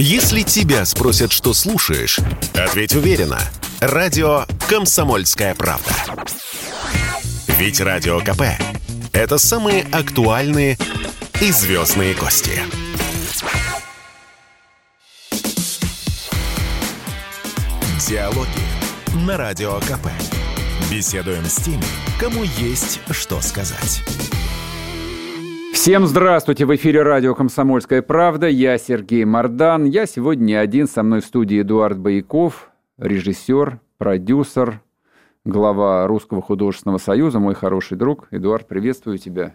Если тебя спросят, что слушаешь, ответь уверенно. Радио «Комсомольская правда». Ведь Радио КП – это самые актуальные и звездные гости. Диалоги на Радио КП. Беседуем с теми, кому есть что сказать. Всем здравствуйте! В эфире радио «Комсомольская правда». Я Сергей Мордан. Я сегодня один. Со мной в студии Эдуард Бояков, режиссер, продюсер, глава Русского художественного союза, мой хороший друг. Эдуард, приветствую тебя.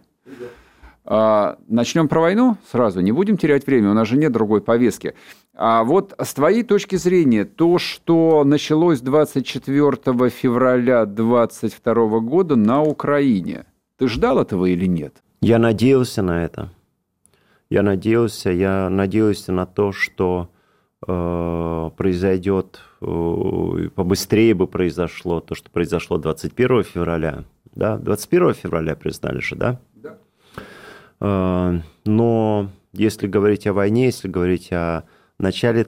А, начнем про войну сразу. Не будем терять время, у нас же нет другой повестки. А вот с твоей точки зрения, то, что началось 24 февраля 2022 года на Украине, ты ждал этого или нет? Я надеялся на это. Я надеялся, я надеялся на то, что э, произойдет, э, побыстрее бы произошло то, что произошло 21 февраля. Да, 21 февраля признали же, да? Да. Э, но если говорить о войне, если говорить о начале,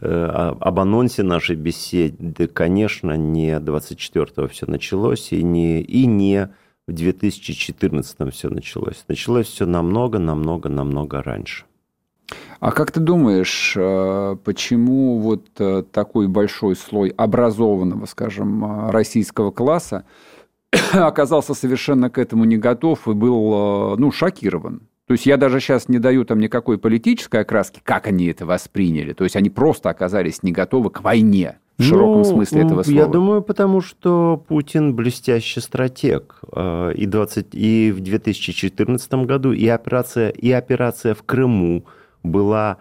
э, об анонсе нашей беседы, конечно, не 24-го все началось, и не, и не в 2014 все началось. Началось все намного, намного, намного раньше. А как ты думаешь, э, почему вот э, такой большой слой образованного, скажем, э, российского класса оказался совершенно к этому не готов и был, ну, шокирован? То есть я даже сейчас не даю там никакой политической окраски, как они это восприняли. То есть они просто оказались не готовы к войне в широком ну, смысле этого слова? Я думаю, потому что Путин блестящий стратег. Э, и, 20, и в 2014 году и операция, и операция в Крыму была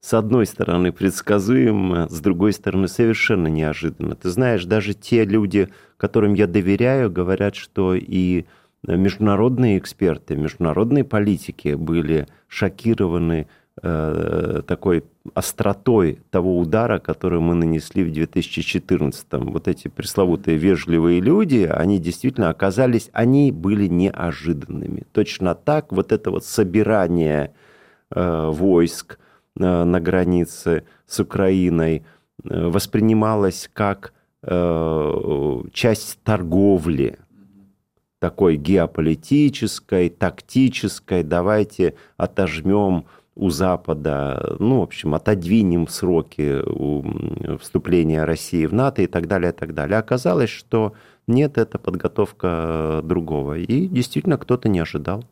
с одной стороны предсказуемо, с другой стороны совершенно неожиданно. Ты знаешь, даже те люди, которым я доверяю, говорят, что и международные эксперты, международные политики были шокированы Э, такой остротой того удара, который мы нанесли в 2014. Вот эти пресловутые вежливые люди, они действительно оказались, они были неожиданными. Точно так вот это вот собирание э, войск э, на границе с Украиной воспринималось как часть торговли, такой геополитической, тактической, давайте отожмем у Запада, ну, в общем, отодвинем сроки вступления России в НАТО и так далее, и так далее. Оказалось, что нет, это подготовка другого. И действительно кто-то не ожидал.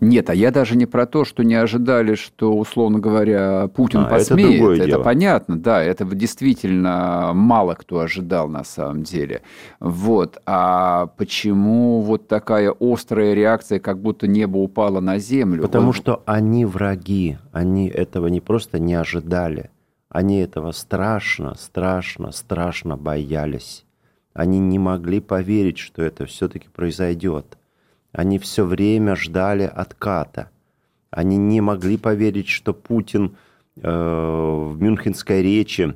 Нет, а я даже не про то, что не ожидали, что, условно говоря, Путин а, посмеет. Это, это дело. понятно, да, это действительно мало кто ожидал на самом деле. Вот. А почему вот такая острая реакция, как будто небо упало на землю? Потому вот... что они враги, они этого не просто не ожидали, они этого страшно, страшно, страшно боялись. Они не могли поверить, что это все-таки произойдет. Они все время ждали отката. Они не могли поверить, что Путин э, в мюнхенской речи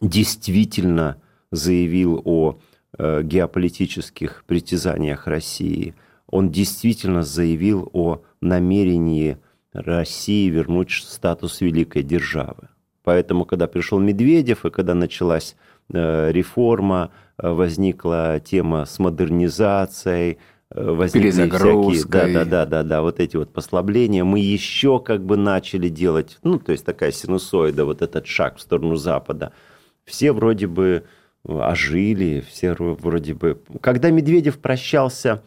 действительно заявил о э, геополитических притязаниях России. Он действительно заявил о намерении России вернуть статус великой державы. Поэтому, когда пришел Медведев и когда началась э, реформа, возникла тема с модернизацией, возникли всякие, да, да, да, да, да, вот эти вот послабления, мы еще как бы начали делать, ну, то есть такая синусоида, вот этот шаг в сторону Запада. Все вроде бы ожили, все вроде бы... Когда Медведев прощался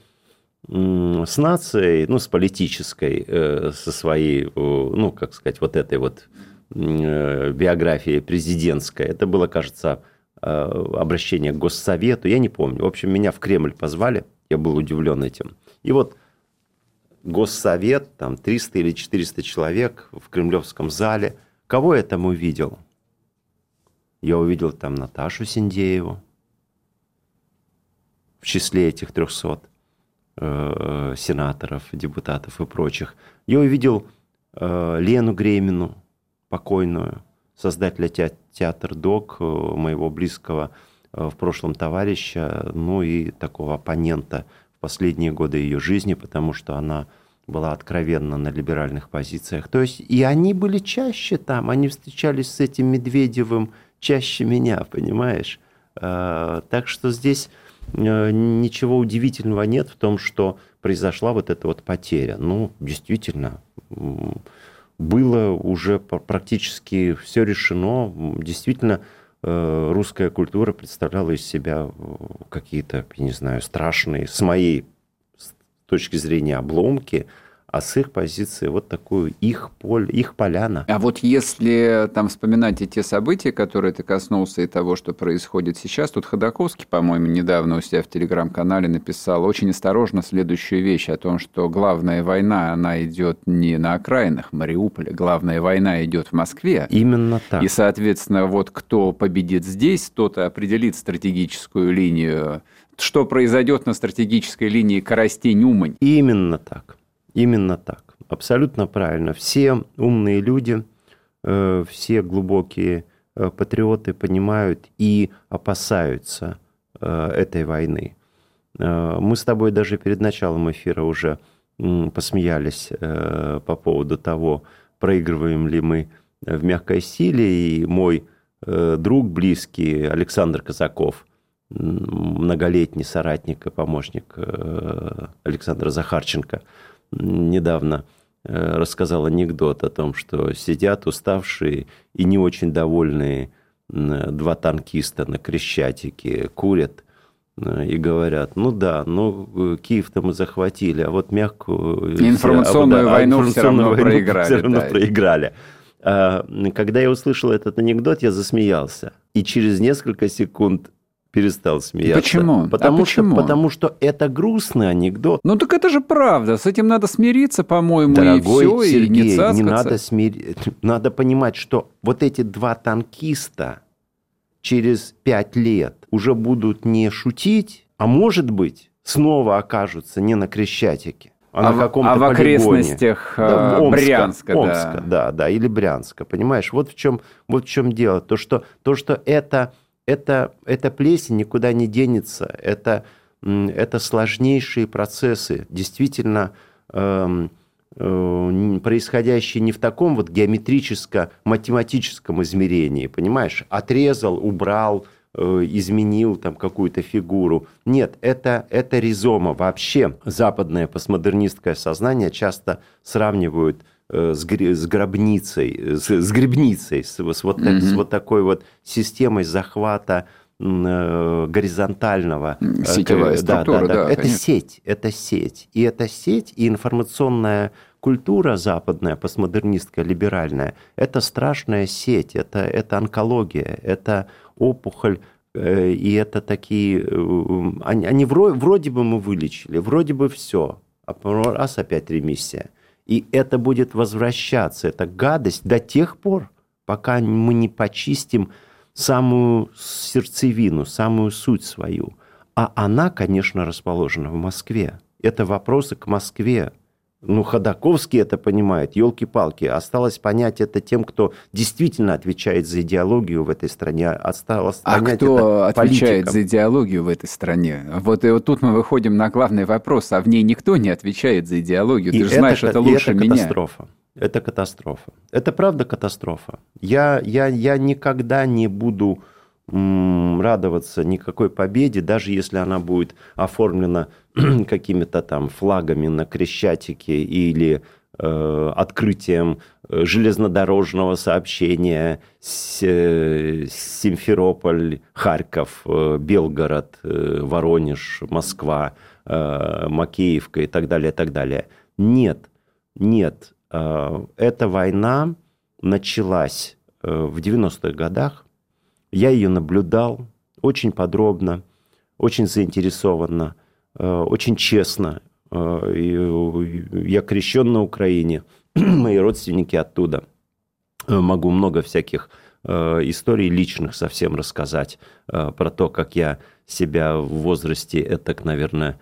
с нацией, ну, с политической, э, со своей, ну, как сказать, вот этой вот э, биографией президентской, это было, кажется, обращение к Госсовету, я не помню. В общем, меня в Кремль позвали – я был удивлен этим. И вот Госсовет, там 300 или 400 человек в Кремлевском зале. Кого я там увидел? Я увидел там Наташу Синдееву в числе этих 300 э, сенаторов, депутатов и прочих. Я увидел э, Лену Гремину, покойную, создателя театр Док, э, моего близкого в прошлом товарища, ну и такого оппонента в последние годы ее жизни, потому что она была откровенно на либеральных позициях. То есть и они были чаще там, они встречались с этим Медведевым чаще меня, понимаешь? А, так что здесь э, ничего удивительного нет в том, что произошла вот эта вот потеря. Ну, действительно, было уже практически все решено. Действительно, э, русская культура представляла из себя э, какие-то, я не знаю, страшные, с моей точки зрения, обломки – а с их позиции вот такую их поле, их поляна. А вот если там вспоминать и те события, которые ты коснулся, и того, что происходит сейчас, тут Ходаковский, по-моему, недавно у себя в телеграм-канале написал очень осторожно следующую вещь о том, что главная война, она идет не на окраинах Мариуполя, главная война идет в Москве. Именно так. И, соответственно, вот кто победит здесь, тот и определит стратегическую линию что произойдет на стратегической линии Коростень-Умань. Именно так. Именно так. Абсолютно правильно. Все умные люди, э, все глубокие э, патриоты понимают и опасаются э, этой войны. Мы с тобой даже перед началом эфира уже посмеялись по поводу того, проигрываем ли мы в мягкой силе. И мой друг близкий Александр Казаков, многолетний соратник и помощник Александра Захарченко – недавно э, рассказал анекдот о том, что сидят уставшие и не очень довольные два танкиста на Крещатике, курят э, и говорят, ну да, ну э, Киев-то мы захватили, а вот мягкую... Информационную а, войну информационную все равно войну проиграли. Все равно да. проиграли. А, когда я услышал этот анекдот, я засмеялся. И через несколько секунд перестал смеяться. Почему? Потому, а почему? Что, потому что это грустный анекдот. Ну так это же правда. С этим надо смириться, по-моему, Дорогой и все, Сергей, и не не надо смириться. Надо понимать, что вот эти два танкиста через пять лет уже будут не шутить, а может быть, снова окажутся не на Крещатике, а, а на каком-то А в окрестностях да, э, Омска, Брянска, Омска, да. да, да, или Брянска, понимаешь? Вот в чем, вот в чем дело. То, что, то, что это это, эта плесень никуда не денется. Это, это сложнейшие процессы, действительно эм, э, происходящие не в таком вот геометрическо-математическом измерении, понимаешь? Отрезал, убрал, э, изменил там какую-то фигуру. Нет, это, это ризома. Вообще западное постмодернистское сознание часто сравнивают Э, с, с гробницей, с, с гребницей, с, с, вот, mm-hmm. с вот такой вот системой захвата э, горизонтального. Э, Сетевая структура, да. да, да это конечно. сеть, это сеть. И эта сеть, и информационная культура западная, постмодернистская, либеральная, это страшная сеть, это, это онкология, это опухоль и это такие... Они, они вроде бы мы вылечили, вроде бы все, а раз опять ремиссия. И это будет возвращаться, эта гадость до тех пор, пока мы не почистим самую сердцевину, самую суть свою. А она, конечно, расположена в Москве. Это вопросы к Москве. Ну, Ходаковский это понимает, елки-палки. Осталось понять это тем, кто действительно отвечает за идеологию в этой стране. Осталось а кто отвечает политикам. за идеологию в этой стране? Вот, и вот тут мы выходим на главный вопрос, а в ней никто не отвечает за идеологию. И Ты же это, знаешь это лучше это меня. катастрофа. Это катастрофа. Это правда катастрофа. Я, я, я никогда не буду радоваться никакой победе, даже если она будет оформлена какими-то там флагами на Крещатике или э, открытием э, железнодорожного сообщения с, э, Симферополь, Харьков, э, Белгород, э, Воронеж, Москва, э, Макеевка и так далее, и так далее. Нет, нет. Э, эта война началась э, в 90-х годах я ее наблюдал очень подробно, очень заинтересованно, очень честно. Э, я крещен на Украине, мои родственники оттуда. Э, могу много всяких историй личных совсем рассказать про то, как я себя в возрасте, это, наверное,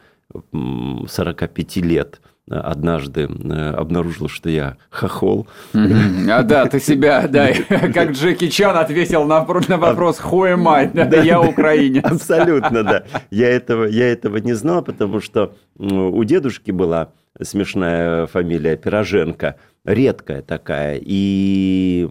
45 лет однажды обнаружил, что я хохол. А да, ты себя, да, как Джеки Чан ответил на, на вопрос «Who am I?» да, да, я украинец. Абсолютно, да. Я этого, я этого не знал, потому что у дедушки была смешная фамилия Пироженко, редкая такая. И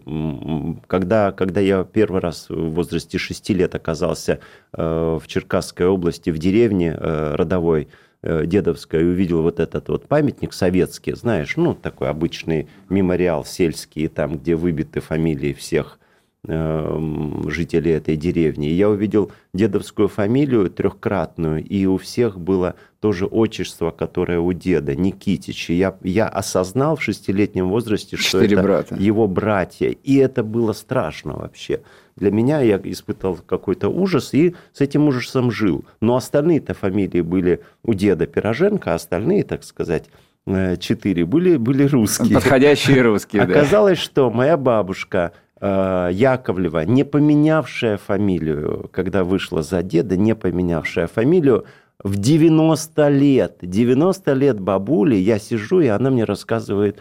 когда, когда я первый раз в возрасте 6 лет оказался в Черкасской области, в деревне родовой, Э, дедовская и увидел вот этот вот памятник советский, знаешь, ну, такой обычный мемориал сельский, там, где выбиты фамилии всех э, жителей этой деревни. И я увидел дедовскую фамилию трехкратную, и у всех было тоже отчество, которое у деда, Никитич. И я, я осознал в шестилетнем возрасте, что Четыре это брата. его братья. И это было страшно вообще для меня я испытал какой-то ужас и с этим ужасом жил. Но остальные-то фамилии были у деда Пироженко, а остальные, так сказать, э, четыре были, были русские. Подходящие русские, Оказалось, что моя бабушка э, Яковлева, не поменявшая фамилию, когда вышла за деда, не поменявшая фамилию, в 90 лет, 90 лет бабули, я сижу, и она мне рассказывает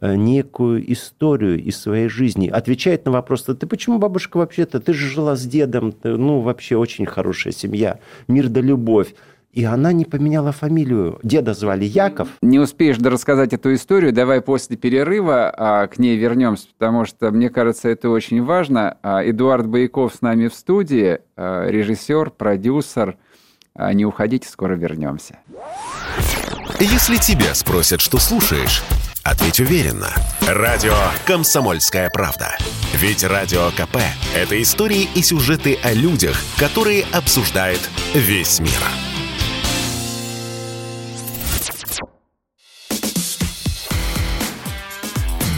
некую историю из своей жизни. Отвечает на вопрос, ты почему, бабушка, вообще-то, ты же жила с дедом, ты, ну, вообще очень хорошая семья, мир да любовь. И она не поменяла фамилию. Деда звали Яков. Не успеешь рассказать эту историю, давай после перерыва а, к ней вернемся, потому что, мне кажется, это очень важно. А, Эдуард Бояков с нами в студии, а, режиссер, продюсер. А, не уходите, скоро вернемся. Если тебя спросят, что слушаешь, Ответь уверенно. Радио «Комсомольская правда». Ведь Радио КП – это истории и сюжеты о людях, которые обсуждает весь мир.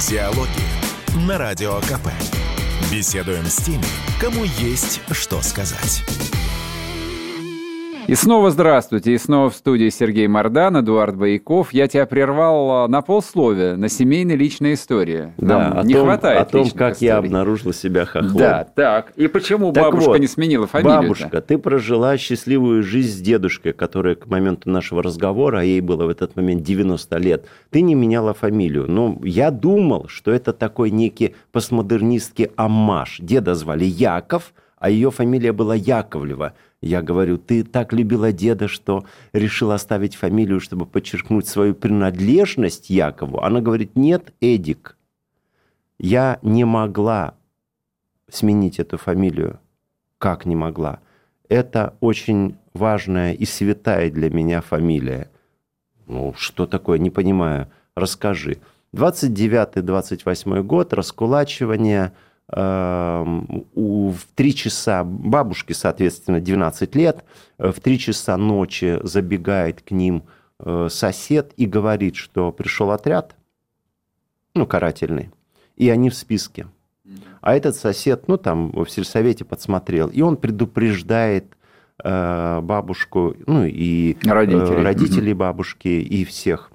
Диалоги на Радио КП. Беседуем с теми, кому есть что сказать. И снова здравствуйте, и снова в студии Сергей Мордан, Эдуард Бояков. Я тебя прервал а, на полсловия, на семейной личной истории. Нам да, не том, хватает О том, как историй. я обнаружил себя хохлом. Да, так. И почему так бабушка вот, не сменила фамилию? Бабушка, ты прожила счастливую жизнь с дедушкой, которая к моменту нашего разговора, а ей было в этот момент 90 лет, ты не меняла фамилию. Но я думал, что это такой некий постмодернистский аммаж. Деда звали Яков, а ее фамилия была Яковлева. Я говорю, ты так любила деда, что решила оставить фамилию, чтобы подчеркнуть свою принадлежность Якову. Она говорит, нет, Эдик, я не могла сменить эту фамилию. Как не могла? Это очень важная и святая для меня фамилия. Ну, что такое, не понимаю. Расскажи. 29-28 год, раскулачивание – в 3 часа, бабушке, соответственно, 12 лет, э, в 3 часа ночи забегает к ним э, сосед и говорит, что пришел отряд, ну, карательный, и они в списке. А этот сосед, ну, там в сельсовете подсмотрел, и он предупреждает э, бабушку, ну, и родителей, родителей бабушки, и всех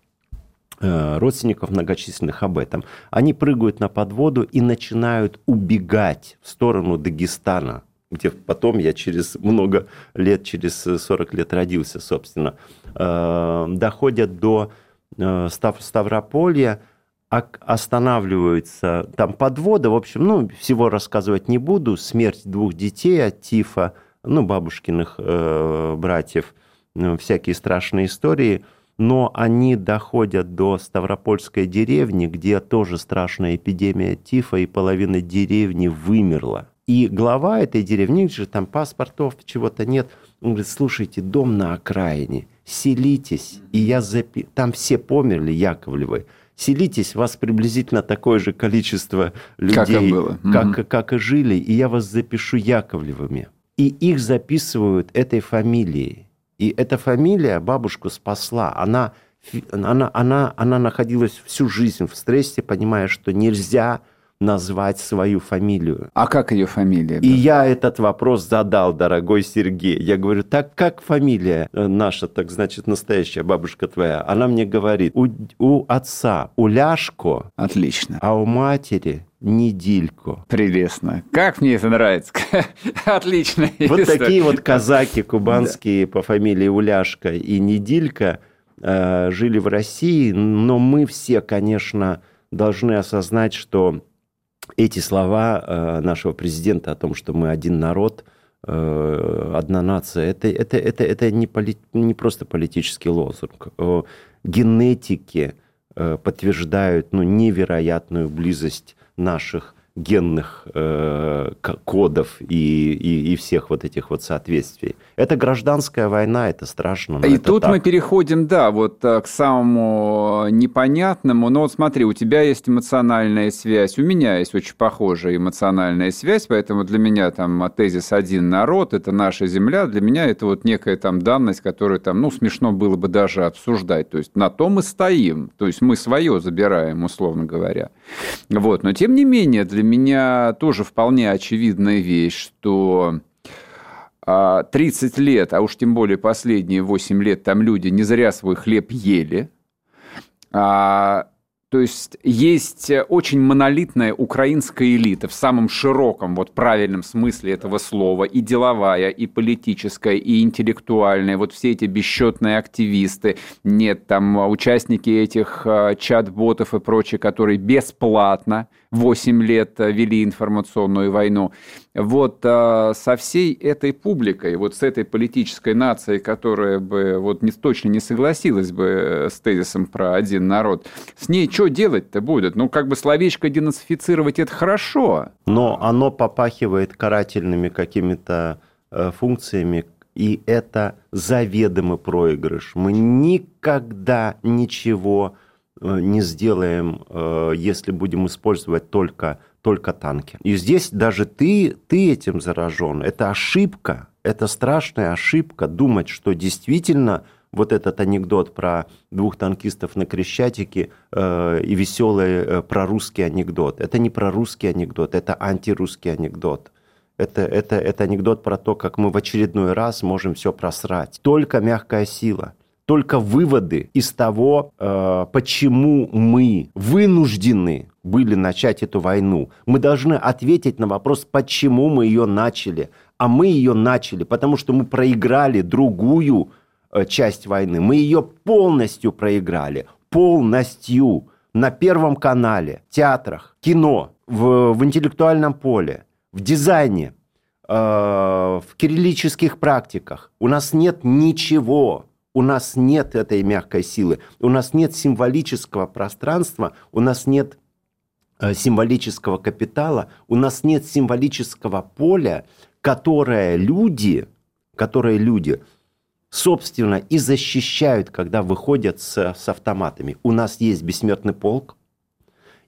родственников многочисленных об этом. Они прыгают на подводу и начинают убегать в сторону Дагестана, где потом я через много лет, через 40 лет родился, собственно. Э, доходят до э, Ставрополья, останавливаются там подвода, в общем, ну, всего рассказывать не буду, смерть двух детей от тифа, ну, бабушкиных э, братьев, всякие страшные истории – но они доходят до Ставропольской деревни, где тоже страшная эпидемия тифа, и половина деревни вымерла. И глава этой деревни, же там паспортов, чего-то нет, он говорит, слушайте, дом на окраине, селитесь, и я запи... Там все померли, Яковлевы. Селитесь, вас приблизительно такое же количество людей, как, и, было. Как, угу. как и жили, и я вас запишу Яковлевыми. И их записывают этой фамилией. И эта фамилия бабушку спасла. Она, она, она, она находилась всю жизнь в стрессе, понимая, что нельзя назвать свою фамилию. А как ее фамилия? И я этот вопрос задал, дорогой Сергей. Я говорю, так как фамилия э, наша, так значит, настоящая бабушка твоя? Она мне говорит, у, у отца Уляшко. Отлично. А у матери недельку. Прелестно. Как мне это нравится. Отлично. Вот такие вот казаки кубанские по фамилии Уляшка и Недилька э, жили в России, но мы все, конечно, должны осознать, что эти слова э, нашего президента о том, что мы один народ, э, одна нация, это, это, это, это не, поли, не просто политический лозунг. Генетики подтверждают ну, невероятную близость наших генных э, кодов и, и, и всех вот этих вот соответствий. Это гражданская война, это страшно. И это тут так. мы переходим, да, вот э, к самому непонятному. Но вот смотри, у тебя есть эмоциональная связь, у меня есть очень похожая эмоциональная связь, поэтому для меня там тезис «один народ» — это наша земля, для меня это вот некая там данность, которую там, ну, смешно было бы даже обсуждать. То есть на то мы стоим, то есть мы свое забираем, условно говоря. Вот, но тем не менее для для меня тоже вполне очевидная вещь, что 30 а, лет, а уж тем более последние 8 лет, там люди не зря свой хлеб ели, а то есть есть очень монолитная украинская элита в самом широком, вот правильном смысле этого слова, и деловая, и политическая, и интеллектуальная, вот все эти бесчетные активисты, нет, там участники этих а, чат-ботов и прочее, которые бесплатно 8 лет э, вели информационную войну. Вот э, со всей этой публикой, вот с этой политической нацией, которая бы вот не, точно не согласилась бы э, с тезисом про один народ, с ней что делать-то будет? Ну, как бы словечко денацифицировать – это хорошо. Но оно попахивает карательными какими-то функциями, и это заведомый проигрыш. Мы никогда ничего не сделаем, э, если будем использовать только, только танки. И здесь даже ты, ты этим заражен. Это ошибка, это страшная ошибка думать, что действительно вот этот анекдот про двух танкистов на Крещатике э, и веселый э, прорусский анекдот. Это не прорусский анекдот, это антирусский анекдот. Это, это, это анекдот про то, как мы в очередной раз можем все просрать. Только мягкая сила только выводы из того, э, почему мы вынуждены были начать эту войну. Мы должны ответить на вопрос, почему мы ее начали. А мы ее начали, потому что мы проиграли другую э, часть войны. Мы ее полностью проиграли. Полностью. На Первом канале, театрах, кино, в, в интеллектуальном поле, в дизайне, э, в кириллических практиках. У нас нет ничего у нас нет этой мягкой силы, у нас нет символического пространства, у нас нет э, символического капитала, у нас нет символического поля, которое люди, которые люди, собственно, и защищают, когда выходят с, с автоматами. У нас есть бессмертный полк,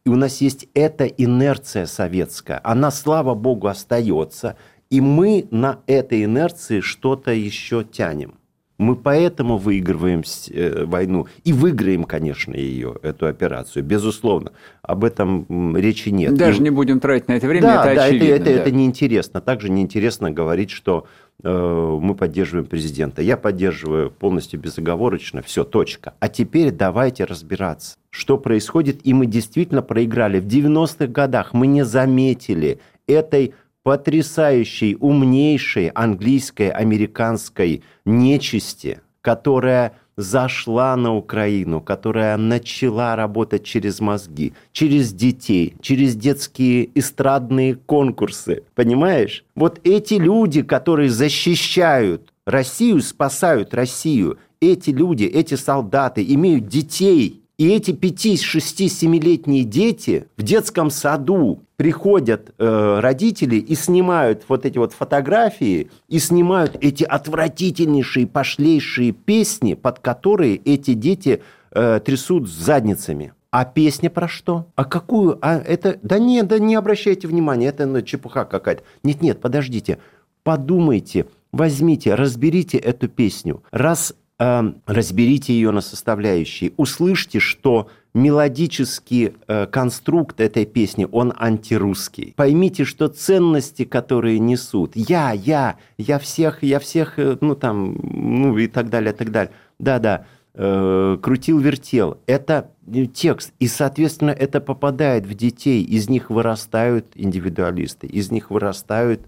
и у нас есть эта инерция советская. Она, слава богу, остается, и мы на этой инерции что-то еще тянем. Мы поэтому выигрываем э, войну и выиграем, конечно, ее, эту операцию, безусловно. Об этом речи нет. Даже и... не будем тратить на это время, да, это да, очевидно. Это, это, да. это неинтересно. Также неинтересно говорить, что э, мы поддерживаем президента. Я поддерживаю полностью безоговорочно, все, точка. А теперь давайте разбираться, что происходит. И мы действительно проиграли. В 90-х годах мы не заметили этой потрясающей, умнейшей английской, американской нечисти, которая зашла на Украину, которая начала работать через мозги, через детей, через детские эстрадные конкурсы. Понимаешь? Вот эти люди, которые защищают Россию, спасают Россию, эти люди, эти солдаты имеют детей – и эти 5, 6, 7-летние дети в детском саду приходят э, родители и снимают вот эти вот фотографии, и снимают эти отвратительнейшие, пошлейшие песни, под которые эти дети э, трясут задницами. А песня про что? А какую? А это... Да нет, да не обращайте внимания, это ну, чепуха какая-то. Нет-нет, подождите. Подумайте, возьмите, разберите эту песню. Раз Эм, разберите ее на составляющие, услышьте, что мелодический э, конструкт этой песни, он антирусский. Поймите, что ценности, которые несут, я, я, я всех, я всех, э, ну там, ну и так далее, так далее. Да-да, э, крутил-вертел. Это текст, и, соответственно, это попадает в детей, из них вырастают индивидуалисты, из них вырастают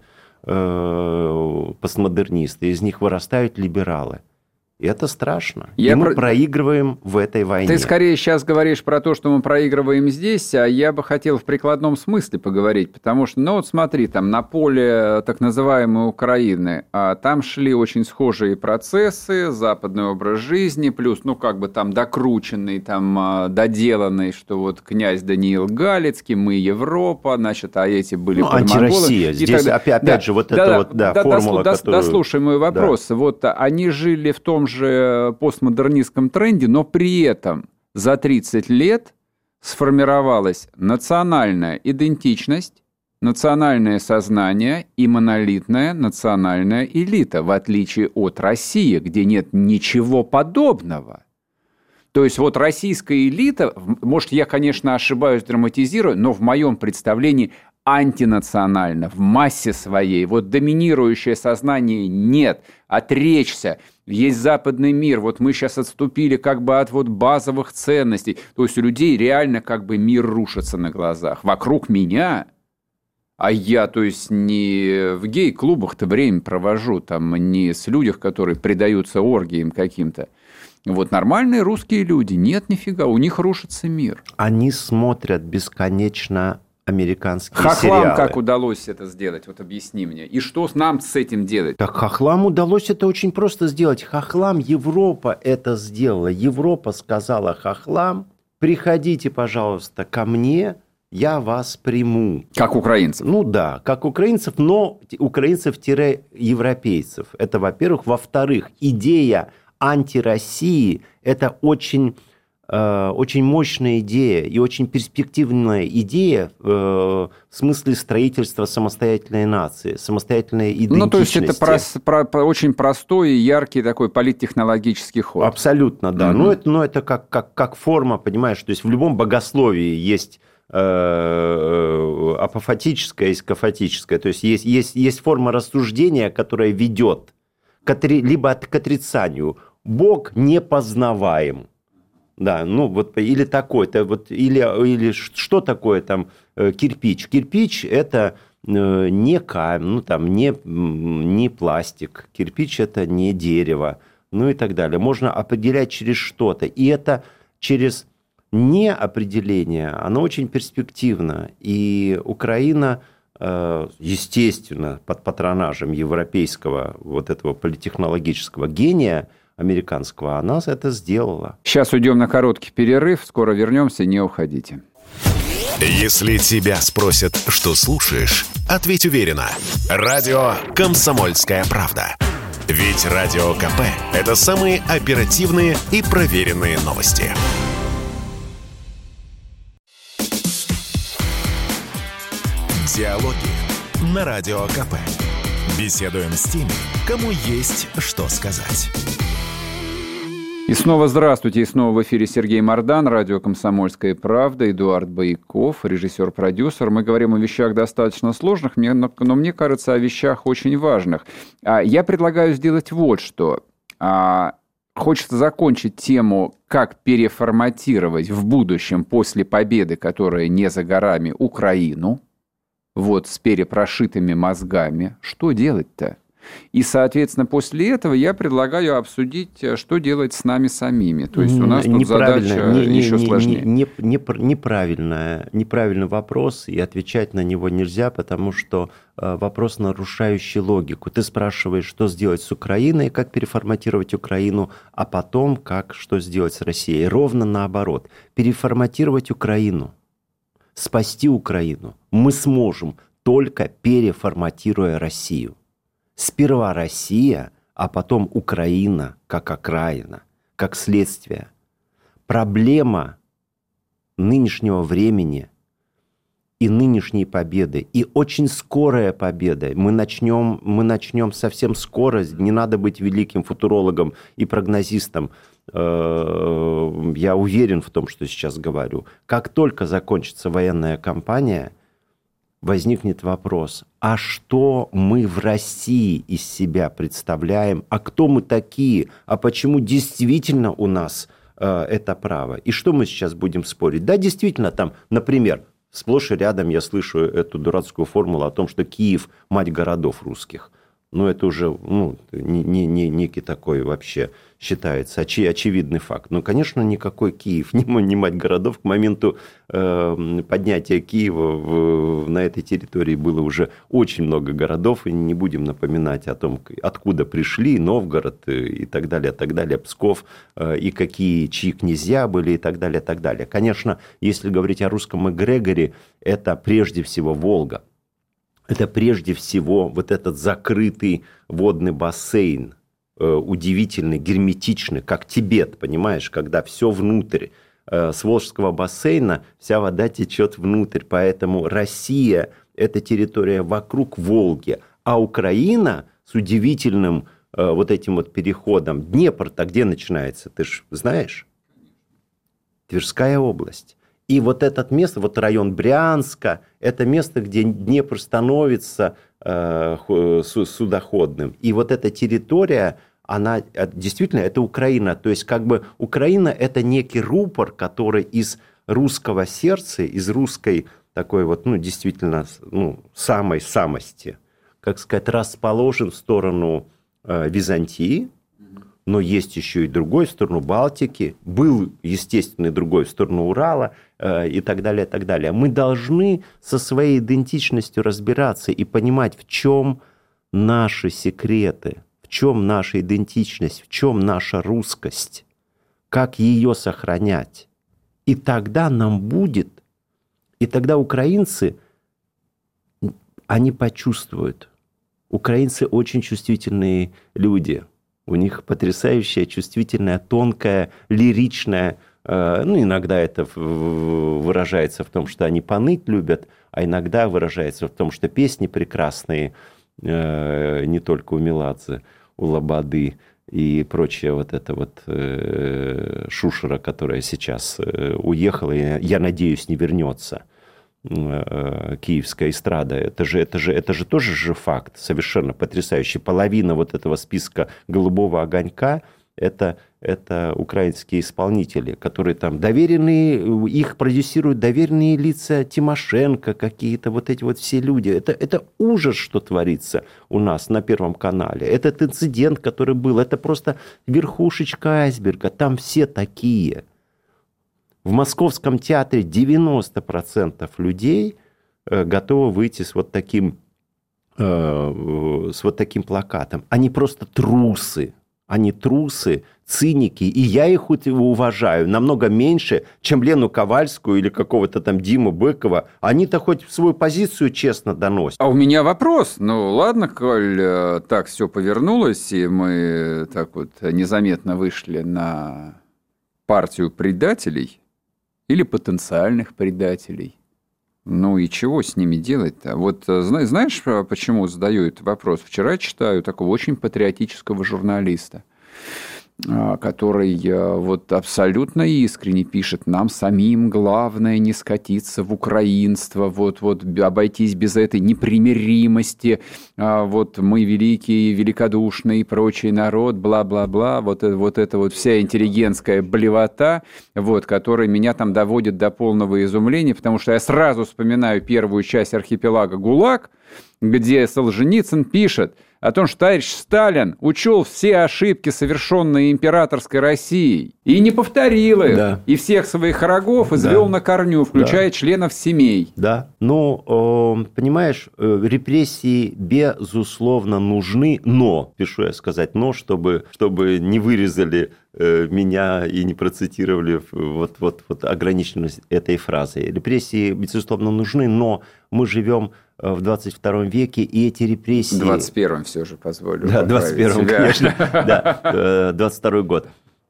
э, постмодернисты, из них вырастают либералы. Это страшно. Я и мы про... проигрываем в этой войне. Ты скорее сейчас говоришь про то, что мы проигрываем здесь, а я бы хотел в прикладном смысле поговорить, потому что, ну вот смотри, там на поле так называемой Украины, а там шли очень схожие процессы, западный образ жизни, плюс, ну как бы там докрученный, там а, доделанный, что вот князь Даниил Галицкий, мы Европа, значит, а эти были ну, антироссия. Здесь тогда... опять, опять да, же вот да, эта да, вот да, да, формула, дослу... которую... Дослушай мой вопрос. Да. Вот они жили в том же постмодернистском тренде, но при этом за 30 лет сформировалась национальная идентичность, национальное сознание и монолитная национальная элита, в отличие от России, где нет ничего подобного. То есть вот российская элита, может, я, конечно, ошибаюсь, драматизирую, но в моем представлении антинационально, в массе своей. Вот доминирующее сознание нет, отречься. Есть западный мир, вот мы сейчас отступили как бы от вот базовых ценностей. То есть у людей реально как бы мир рушится на глазах. Вокруг меня, а я, то есть, не в гей-клубах-то время провожу, там, не с людях, которые предаются оргиям каким-то. Вот нормальные русские люди, нет нифига, у них рушится мир. Они смотрят бесконечно американские Хохлам сериалы. как удалось это сделать? Вот объясни мне. И что нам с этим делать? Так хохлам удалось это очень просто сделать. Хохлам Европа это сделала. Европа сказала хохлам, приходите, пожалуйста, ко мне, я вас приму. Как украинцев? Ну да, как украинцев, но украинцев-европейцев. Это, во-первых. Во-вторых, идея антироссии – это очень очень мощная идея и очень перспективная идея э, в смысле строительства самостоятельной нации, самостоятельной идентичности. Ну, то есть это про, про, про очень простой и яркий такой политтехнологический ход. Абсолютно, да. Mm-hmm. Но это, но это как, как, как форма, понимаешь, то есть в любом богословии есть э, апофатическое, есть кафатическое, то есть есть, есть, есть форма рассуждения, которая ведет к, либо к отрицанию. Бог непознаваем да, ну вот или такой-то, вот, или, или что такое там э, кирпич? Кирпич это э, не камень, ну там не, не пластик, кирпич это не дерево, ну и так далее. Можно определять через что-то. И это через неопределение, оно очень перспективно. И Украина, э, естественно, под патронажем европейского вот этого политехнологического гения – американского, а нас это сделала. Сейчас уйдем на короткий перерыв, скоро вернемся, не уходите. Если тебя спросят, что слушаешь, ответь уверенно. Радио «Комсомольская правда». Ведь Радио КП – это самые оперативные и проверенные новости. Диалоги на Радио КП. Беседуем с теми, кому есть что сказать. И снова здравствуйте, и снова в эфире Сергей Мордан, радио «Комсомольская правда», Эдуард Бояков, режиссер-продюсер. Мы говорим о вещах достаточно сложных, но, мне кажется, о вещах очень важных. А, я предлагаю сделать вот что. А, хочется закончить тему, как переформатировать в будущем после победы, которая не за горами, Украину, вот с перепрошитыми мозгами. Что делать-то? И, соответственно, после этого я предлагаю обсудить, э, что делать с нами самими. То есть у нас тут задача не, не, еще не, сложнее. Не, не, не, неправильная, неправильный вопрос, и отвечать на него нельзя, потому что э, вопрос, нарушающий логику. Ты спрашиваешь, что сделать с Украиной, как переформатировать Украину, а потом, как, что сделать с Россией. Ровно наоборот. Переформатировать Украину, спасти Украину мы сможем только переформатируя Россию. Сперва Россия, а потом Украина как окраина, как следствие. Проблема нынешнего времени и нынешней победы, и очень скорая победа. Мы начнем, мы начнем совсем скоро, не надо быть великим футурологом и прогнозистом. Э, я уверен в том, что сейчас говорю. Как только закончится военная кампания – возникнет вопрос, а что мы в России из себя представляем, а кто мы такие, а почему действительно у нас э, это право, и что мы сейчас будем спорить? Да, действительно, там, например, сплошь и рядом я слышу эту дурацкую формулу о том, что Киев – мать городов русских. Ну, это уже ну, не, не, не некий такой вообще считается очи, очевидный факт. Но, конечно, никакой Киев, не, не мать городов, к моменту э, поднятия Киева в, на этой территории было уже очень много городов, и не будем напоминать о том, откуда пришли Новгород э, и так далее, так далее, Псков, э, и какие, чьи князья были и так далее, так далее. Конечно, если говорить о русском эгрегоре, это прежде всего Волга. Это прежде всего вот этот закрытый водный бассейн, Э, удивительный, герметичный, как Тибет, понимаешь, когда все внутрь. Э, с Волжского бассейна вся вода течет внутрь, поэтому Россия – это территория вокруг Волги, а Украина с удивительным э, вот этим вот переходом. Днепр-то где начинается, ты же знаешь? Тверская область. И вот этот место, вот район Брянска, это место, где Днепр становится э, судоходным. И вот эта территория, она э, действительно, это Украина. То есть как бы Украина это некий рупор, который из русского сердца, из русской такой вот, ну, действительно, ну, самой самости, как сказать, расположен в сторону э, Византии, но есть еще и другой в сторону Балтики, был, естественно, и другой в сторону Урала э, и так далее, и так далее. Мы должны со своей идентичностью разбираться и понимать, в чем наши секреты, в чем наша идентичность, в чем наша русскость, как ее сохранять. И тогда нам будет, и тогда украинцы, они почувствуют. Украинцы очень чувствительные люди – у них потрясающая, чувствительная, тонкая, лиричная, э, ну, иногда это выражается в том, что они поныть любят, а иногда выражается в том, что песни прекрасные, э, не только у Меладзе, у Лободы и прочее вот это вот э, шушера, которая сейчас уехала, я надеюсь, не вернется – киевская эстрада. Это же, это, же, это же тоже же факт совершенно потрясающий. Половина вот этого списка «Голубого огонька» это, это украинские исполнители, которые там доверенные, их продюсируют доверенные лица Тимошенко, какие-то вот эти вот все люди. Это, это ужас, что творится у нас на Первом канале. Этот инцидент, который был, это просто верхушечка айсберга. Там все такие – в Московском театре 90% людей э, готовы выйти с вот таким э, с вот таким плакатом. Они просто трусы. Они трусы, циники. И я их уважаю намного меньше, чем Лену Ковальскую или какого-то там Диму Быкова. Они-то хоть свою позицию честно доносят. А у меня вопрос. Ну, ладно, коль э, так все повернулось, и мы так вот незаметно вышли на партию предателей – или потенциальных предателей. Ну и чего с ними делать-то? Вот э, знаешь, э, почему задаю этот вопрос? Вчера читаю такого очень патриотического журналиста – который э, вот абсолютно искренне пишет, нам самим главное не скатиться в украинство, вот, вот обойтись без этой непримиримости, а, вот мы великий, великодушный и прочий народ, бла-бла-бла, вот, э, вот это вот вся интеллигентская блевота, вот, которая меня там доводит до полного изумления, потому что я сразу вспоминаю первую часть архипелага ГУЛАГ, где Солженицын пишет – о том, что товарищ Сталин учел все ошибки, совершенные императорской Россией, и не повторил их, да. и всех своих врагов извел да. на корню, включая да. членов семей. Да, ну, понимаешь, э, репрессии безусловно нужны, но, пишу я сказать но, чтобы, чтобы не вырезали меня и не процитировали вот, вот, вот ограниченность этой фразы. Репрессии, безусловно, нужны, но мы живем Э, в 22 веке, и эти репрессии... В 21 все же позволю Да, 21 конечно, да, 22 э, год.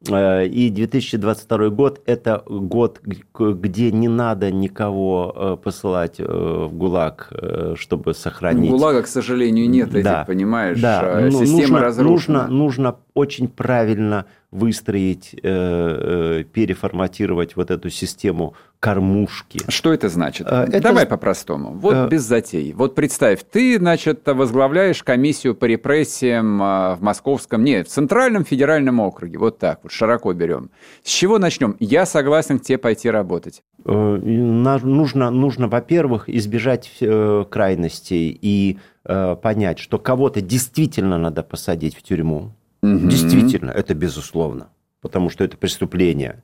Э, и 2022 год – это год, где не надо никого посылать в ГУЛАГ, чтобы сохранить. ГУЛАГа, к сожалению, нет, да, этих, понимаешь, да. Ну, Система нужно, разрушена. Нужно, нужно очень правильно выстроить, э, э, переформатировать вот эту систему кормушки. Что это значит? Э, это... Давай по-простому. Вот э... без затей. Вот представь, ты, значит, возглавляешь комиссию по репрессиям в Московском, нет, в Центральном федеральном округе. Вот так вот, широко берем. С чего начнем? Я согласен к тебе пойти работать. Нужно, нужно во-первых, избежать крайностей и понять, что кого-то действительно надо посадить в тюрьму Угу. Действительно, это безусловно, потому что это преступление.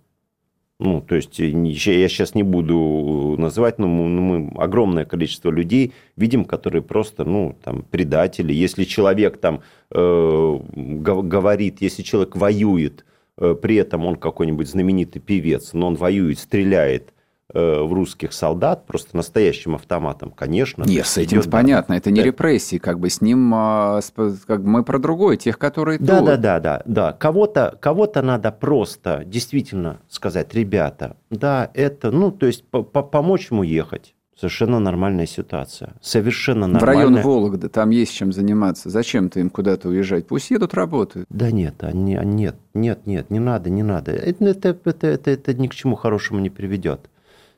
Ну, то есть э, я сейчас не буду называть, но мы, мы огромное количество людей видим, которые просто, ну, там, предатели. Если человек там э, говорит, если человек воюет, э, при этом он какой-нибудь знаменитый певец, но он воюет, стреляет, Э, в русских солдат просто настоящим автоматом, конечно. Нет, с этим идет, понятно, да. это не да. репрессии, как бы с ним, а, как мы про другое, тех, которые да, тут. Да, да, да, да. Кого-то, кого-то надо просто действительно сказать, ребята, да, это, ну, то есть помочь ему ехать. Совершенно нормальная ситуация. Совершенно нормальная. В район Вологды, там есть чем заниматься. Зачем ты им куда-то уезжать? Пусть едут, работают. Да нет, они, нет, нет, нет, не надо, не надо. Это, это, это, это, это ни к чему хорошему не приведет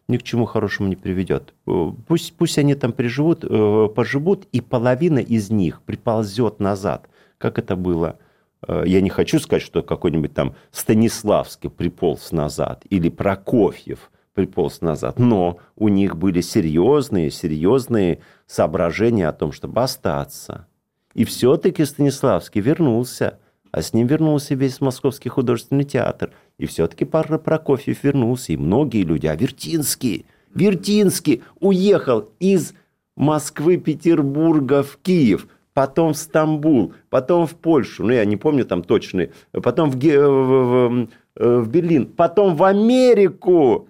ни к чему хорошему не приведет. Э, пусть, пусть они там приживут, э, поживут, и половина из них приползет назад, как это было. Э, я не хочу сказать, что какой-нибудь там Станиславский приполз назад или Прокофьев приполз назад, но у них были серьезные, серьезные соображения о том, чтобы остаться. И все-таки Станиславский вернулся, а с ним вернулся весь Московский художественный театр – и все-таки Павел Прокофьев вернулся, и многие люди, а Вертинский, Вертинский уехал из Москвы, Петербурга в Киев, потом в Стамбул, потом в Польшу, ну я не помню там точно, потом в, в, в, в Берлин, потом в Америку.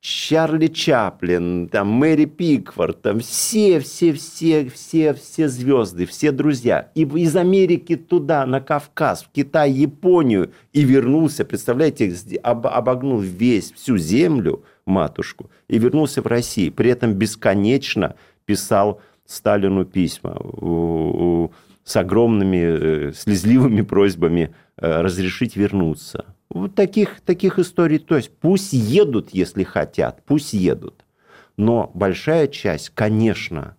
Чарли Чаплин, там Мэри Пикфорд, там все, все, все, все, все звезды, все друзья. И из Америки туда, на Кавказ, в Китай, Японию. И вернулся, представляете, об, обогнул весь, всю землю, матушку, и вернулся в Россию. При этом бесконечно писал Сталину письма с огромными э, слезливыми просьбами э, разрешить вернуться. Вот таких, таких историй. То есть пусть едут, если хотят, пусть едут. Но большая часть, конечно,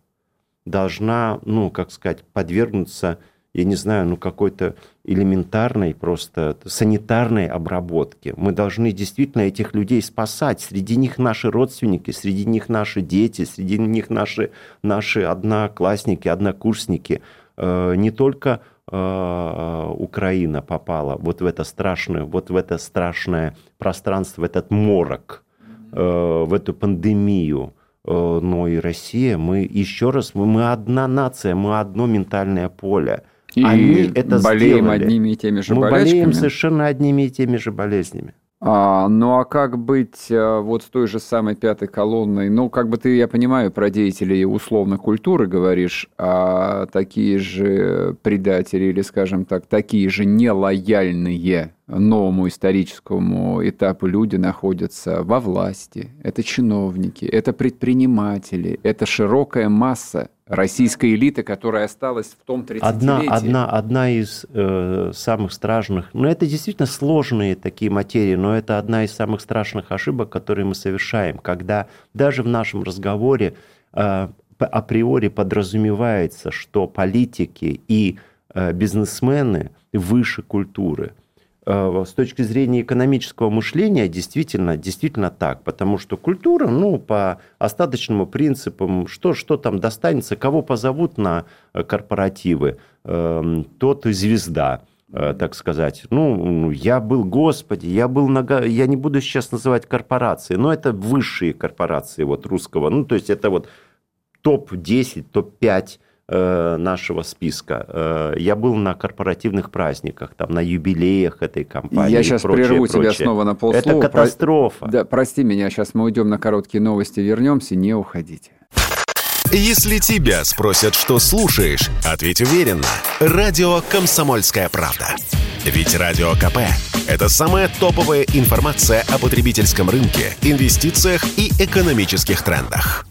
должна, ну, как сказать, подвергнуться, я не знаю, ну, какой-то элементарной просто санитарной обработке. Мы должны действительно этих людей спасать. Среди них наши родственники, среди них наши дети, среди них наши, наши одноклассники, однокурсники. Э, не только Украина попала вот в это страшное, вот в это страшное пространство, в этот морок, э, в эту пандемию. Э, но и Россия, мы еще раз, мы одна нация, мы одно ментальное поле. И Они это болеем сделали. одними и теми же мы болячками. Мы болеем совершенно одними и теми же болезнями. А, ну а как быть а, вот с той же самой пятой колонной? Ну, как бы ты, я понимаю, про деятелей условно культуры говоришь, а такие же предатели или, скажем так, такие же нелояльные новому историческому этапу люди находятся во власти. Это чиновники, это предприниматели, это широкая масса российской элиты, которая осталась в том 30 одна, одна, одна из э, самых страшных, ну это действительно сложные такие материи, но это одна из самых страшных ошибок, которые мы совершаем, когда даже в нашем разговоре э, априори подразумевается, что политики и э, бизнесмены выше культуры – с точки зрения экономического мышления действительно, действительно так, потому что культура, ну, по остаточному принципам, что, что там достанется, кого позовут на э, корпоративы, эм, тот и звезда э, так сказать. Ну, я был, господи, я был, на, я не буду сейчас называть корпорации, но это высшие корпорации вот русского, ну, то есть это вот топ-10, топ-5 Э, нашего списка. Э, я был на корпоративных праздниках, там, на юбилеях этой компании. Я сейчас прочее, прерву прочее. тебя снова на полслова. Это катастрофа. Про... Да, прости меня, сейчас мы уйдем на короткие новости, вернемся, не уходите. Если тебя спросят, что слушаешь, ответь уверенно. Радио «Комсомольская правда». Ведь Радио КП – это самая топовая информация о потребительском рынке, инвестициях и экономических трендах.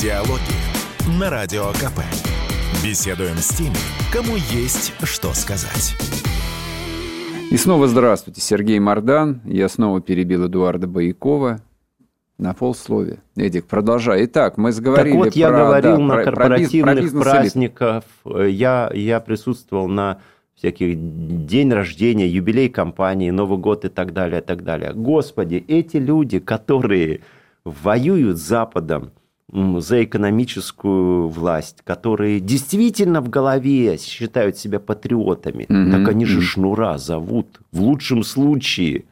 Диалоги на Радио КП. Беседуем с теми, кому есть что сказать. И снова здравствуйте, Сергей Мордан. Я снова перебил Эдуарда Боякова на полслове. Эдик, продолжай. Итак, мы заговорили так вот, я про, говорил да, на про, корпоративных про праздниках, я, я присутствовал на всяких день рождения, юбилей компании, Новый год и так далее, и так далее. Господи, эти люди, которые воюют с Западом за экономическую власть, которые действительно в голове считают себя патриотами, mm-hmm. так они же шнура зовут в лучшем случае,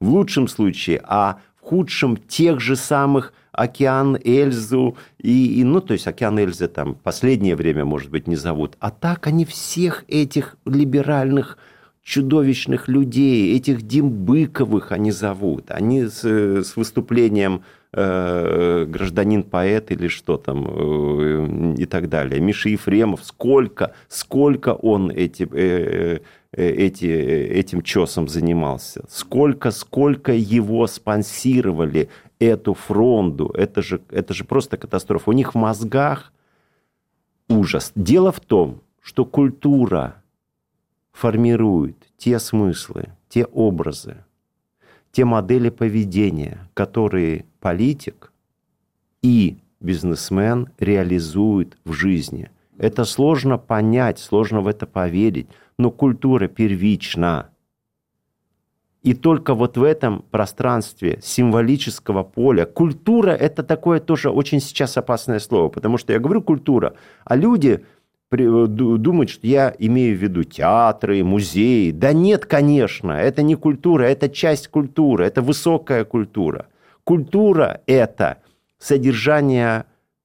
в лучшем случае, а в худшем тех же самых океан Эльзу и, и ну то есть океан Эльзы там последнее время может быть не зовут, а так они всех этих либеральных чудовищных людей, этих Димбыковых они зовут. Они с, с выступлением э, гражданин-поэт или что там э, и так далее. Миша Ефремов, сколько, сколько он эти, э, эти, этим чесом занимался, сколько, сколько его спонсировали эту фронту. Это же, это же просто катастрофа. У них в мозгах ужас. Дело в том, что культура формирует те смыслы, те образы, те модели поведения, которые политик и бизнесмен реализуют в жизни. Это сложно понять, сложно в это поверить, но культура первична. И только вот в этом пространстве символического поля культура это такое тоже очень сейчас опасное слово, потому что я говорю культура, а люди думать, что я имею в виду театры, музеи. Да нет, конечно, это не культура, это часть культуры, это высокая культура. Культура – это содержание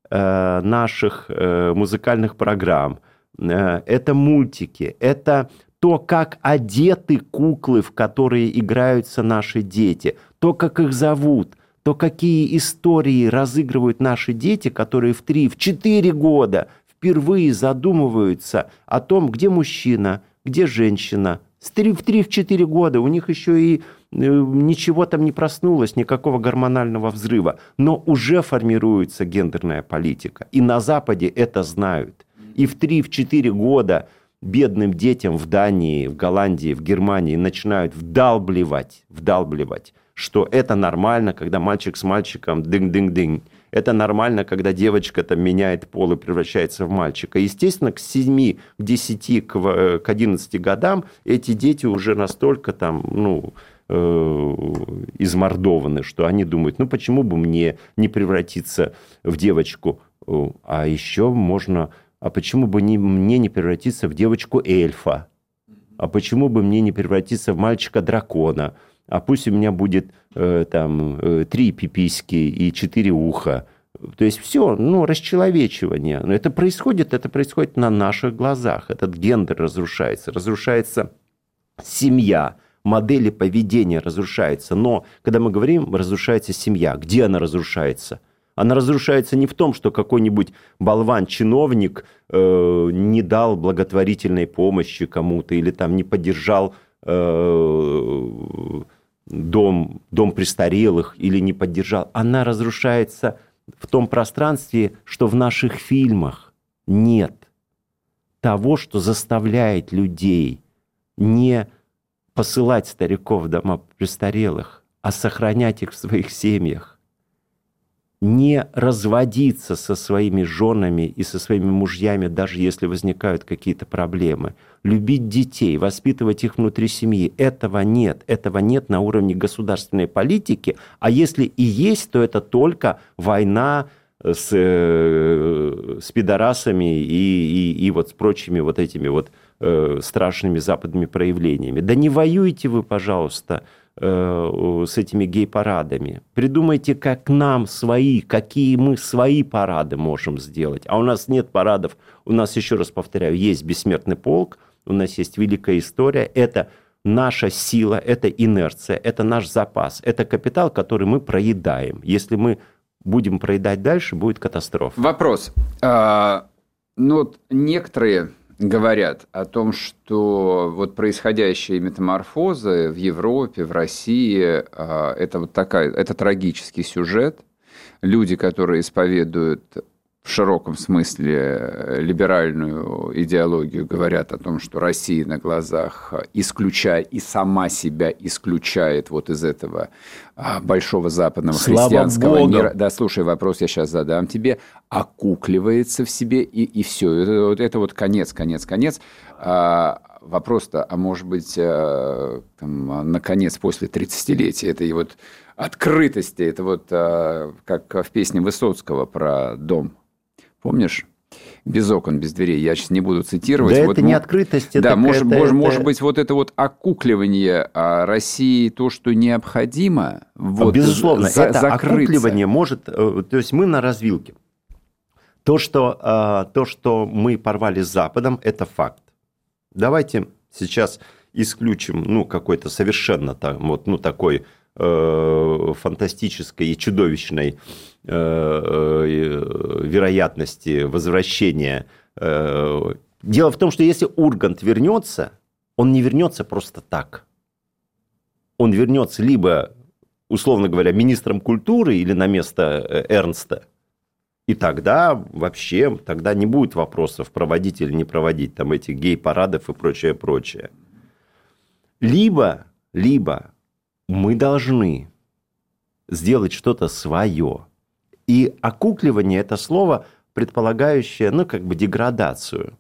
э, наших э, музыкальных программ, э, это мультики, это то, как одеты куклы, в которые играются наши дети, то, как их зовут, то, какие истории разыгрывают наши дети, которые в 3-4 года впервые задумываются о том, где мужчина, где женщина. В 3-4 года у них еще и э, ничего там не проснулось, никакого гормонального взрыва, но уже формируется гендерная политика. И на Западе это знают. И в 3-4 года бедным детям в Дании, в Голландии, в Германии начинают вдалбливать, вдалбливать, что это нормально, когда мальчик с мальчиком дынь-дынь-дынь. Это нормально, когда девочка там меняет пол и превращается в мальчика. Естественно, к 7, к 10, к 11 годам эти дети уже настолько там, ну, э, измордованы, что они думают, ну почему бы мне не превратиться в девочку? А еще можно, а почему бы не, мне не превратиться в девочку эльфа? А почему бы мне не превратиться в мальчика-дракона? А пусть у меня будет э, там э, три пиписьки и четыре уха. То есть все, ну, расчеловечивание. Но это происходит, это происходит на наших глазах. Этот гендер разрушается, разрушается семья, модели поведения разрушаются. Но когда мы говорим, разрушается семья, где она разрушается? Она разрушается не в том, что какой-нибудь болван-чиновник э, не дал благотворительной помощи кому-то или там не поддержал э, дом, дом престарелых или не поддержал, она разрушается в том пространстве, что в наших фильмах нет того, что заставляет людей не посылать стариков в дома престарелых, а сохранять их в своих семьях не разводиться со своими женами и со своими мужьями, даже если возникают какие-то проблемы. Любить детей, воспитывать их внутри семьи. Этого нет. Этого нет на уровне государственной политики. А если и есть, то это только война с, э, с пидорасами и, и, и вот с прочими вот этими вот э, страшными западными проявлениями. Да не воюйте вы, пожалуйста, Э, с этими гей-парадами. Придумайте, как нам свои, какие мы свои парады можем сделать. А у нас нет парадов. У нас, еще раз повторяю, есть бессмертный полк, у нас есть великая история. Это наша сила, это инерция, это наш запас, это капитал, который мы проедаем. Если мы будем проедать дальше, будет катастрофа. Вопрос. А, ну, вот некоторые говорят о том, что вот происходящие метаморфозы в Европе, в России, а, это вот такая, это трагический сюжет. Люди, которые исповедуют в широком смысле э, либеральную идеологию, говорят о том, что Россия на глазах исключает и сама себя исключает вот из этого а, большого западного Слава христианского Богу. мира. Да, слушай, вопрос я сейчас задам тебе. Окукливается в себе и, и все. Это, это вот конец, конец, конец. А, вопрос-то, а может быть, а, там, наконец, после 30-летия этой вот открытости, это вот как в песне Высоцкого про дом Помнишь? без окон, без дверей. Я сейчас не буду цитировать. Да вот, это не открытость. Да, это, может, это, может, это... может быть, вот это вот окукливание а, России, то, что необходимо, вот, Безусловно, за, это закрыться. окукливание может... Э, то есть мы на развилке. То что, а, то, что мы порвали с Западом, это факт. Давайте сейчас исключим, ну, какой-то совершенно там, вот, ну, такой фантастической и чудовищной Э, э, вероятности возвращения. Э, дело в том, что если Ургант вернется, он не вернется просто так. Он вернется либо, условно говоря, министром культуры или на место Эрнста, и тогда вообще, тогда не будет вопросов, проводить или не проводить там этих гей-парадов и прочее, прочее. Либо, либо мы должны сделать что-то свое, и окукливание – это слово, предполагающее, ну, как бы деградацию.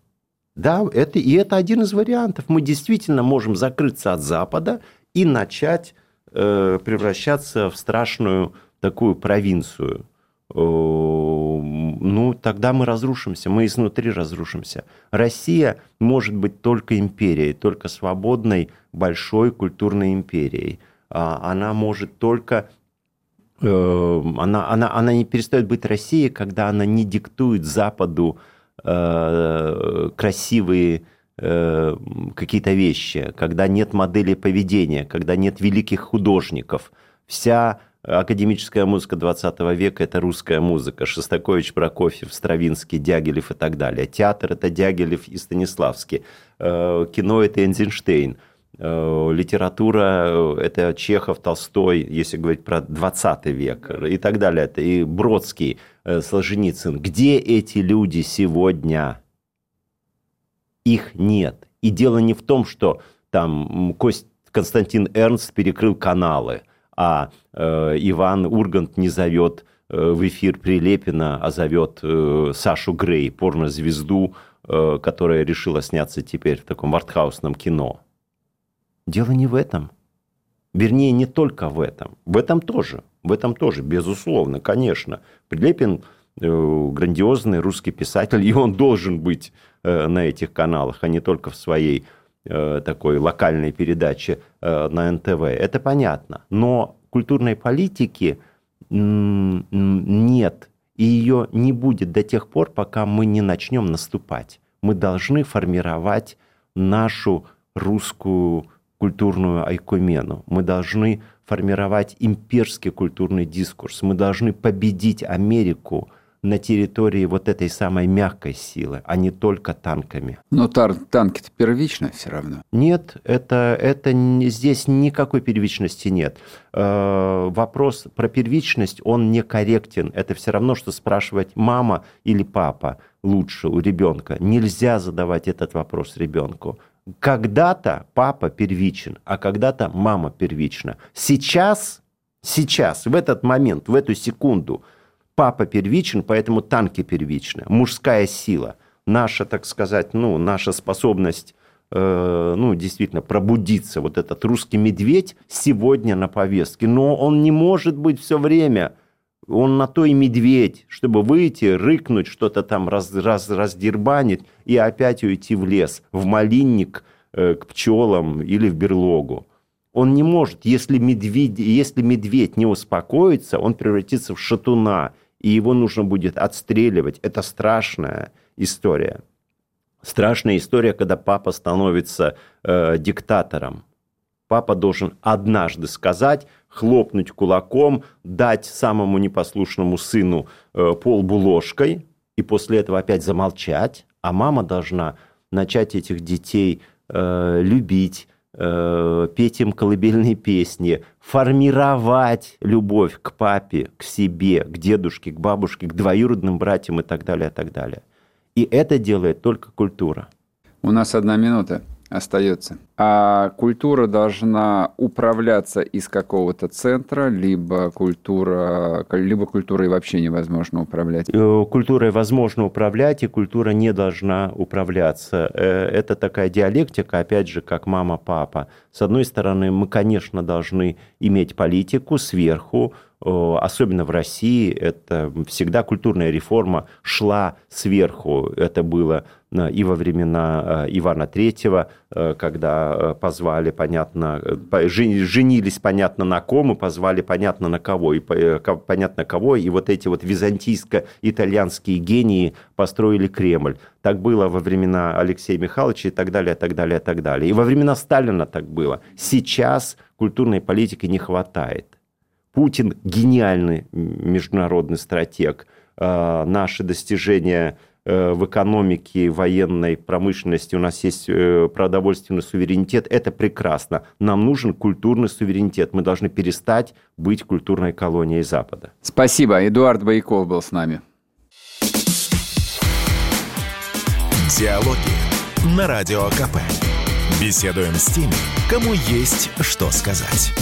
Да, это, и это один из вариантов. Мы действительно можем закрыться от Запада и начать э, превращаться в страшную такую провинцию. Э, ну, тогда мы разрушимся, мы изнутри разрушимся. Россия может быть только империей, только свободной большой культурной империей. А она может только Э, она, она, она не перестает быть Россией, когда она не диктует Западу э, красивые э, какие-то вещи, когда нет модели поведения, когда нет великих художников. Вся академическая музыка 20 века – это русская музыка. Шостакович, Прокофьев, Стравинский, Дягилев и так далее. Театр – это Дягилев и Станиславский. Кино – это Эйнштейн. Э, литература э, – это Чехов, Толстой, если говорить про 20 век и так далее. Это и Бродский, э, Солженицын. Где эти люди сегодня? Их нет. И дело не в том, что там Кость, Константин Эрнст перекрыл каналы, а э, Иван Ургант не зовет в эфир Прилепина, а зовет э, Сашу Грей, порнозвезду, э, которая решила сняться теперь в таком артхаусном кино. Дело не в этом. Вернее, не только в этом. В этом тоже. В этом тоже, безусловно, конечно. Прилепин э, грандиозный русский писатель, и он должен быть э, на этих каналах, а не только в своей э, такой локальной передаче на НТВ. Это понятно. Но культурной политики нет, и ее не будет до тех пор, пока мы не начнем наступать. Мы должны формировать нашу русскую культурную айкумену. Мы должны формировать имперский культурный дискурс. Мы должны победить Америку на территории вот этой самой мягкой силы, а не только танками. Но тар танки-то первично все равно. Нет, это, это здесь никакой первичности нет. Э, вопрос про первичность, он некорректен. Это все равно, что спрашивать мама или папа лучше у ребенка. Нельзя задавать этот вопрос ребенку. Когда-то папа первичен, а когда-то мама первична. Сейчас, сейчас, в этот момент, в эту секунду папа первичен, поэтому танки первичны. Мужская сила. Наша, так сказать, ну, наша способность э, ну, действительно, пробудиться. Вот этот русский медведь сегодня на повестке. Но он не может быть все время он на то и медведь, чтобы выйти, рыкнуть, что-то там раз, раз, раздербанить и опять уйти в лес, в малинник э, к пчелам или в берлогу. Он не может, если медведь, если медведь не успокоится, он превратится в шатуна, и его нужно будет отстреливать. Это страшная история. Страшная история, когда папа становится э, диктатором. Папа должен однажды сказать, хлопнуть кулаком, дать самому непослушному сыну э, полбу ложкой, и после этого опять замолчать, а мама должна начать этих детей э, любить, э, петь им колыбельные песни, формировать любовь к папе, к себе, к дедушке, к бабушке, к двоюродным братьям и так далее, и так далее. И это делает только культура. У нас одна минута остается. А культура должна управляться из какого-то центра, либо культура, либо культурой вообще невозможно управлять? Э, культурой возможно управлять, и культура не должна управляться. Э, это такая диалектика, опять же, как мама-папа. С одной стороны, мы, конечно, должны иметь политику сверху, особенно в России, это всегда культурная реформа шла сверху. Это было э, и во времена Ивана III, когда Э, позвали, понятно, э, женились, понятно, на ком, и позвали, понятно, на кого, и э, понятно кого, и вот эти вот византийско-итальянские гении построили Кремль. Так было во времена Алексея Михайловича и так далее, так далее, так далее. И во времена Сталина так было. Сейчас культурной политики не хватает. Путин гениальный международный стратег. Наши достижения Э, в экономике, военной промышленности у нас есть э, продовольственный суверенитет, это прекрасно. Нам нужен культурный суверенитет. Мы должны перестать быть культурной колонией Запада. Спасибо. Эдуард Байков был с нами. Диалоги на Радио КП. Беседуем с теми, кому есть что сказать.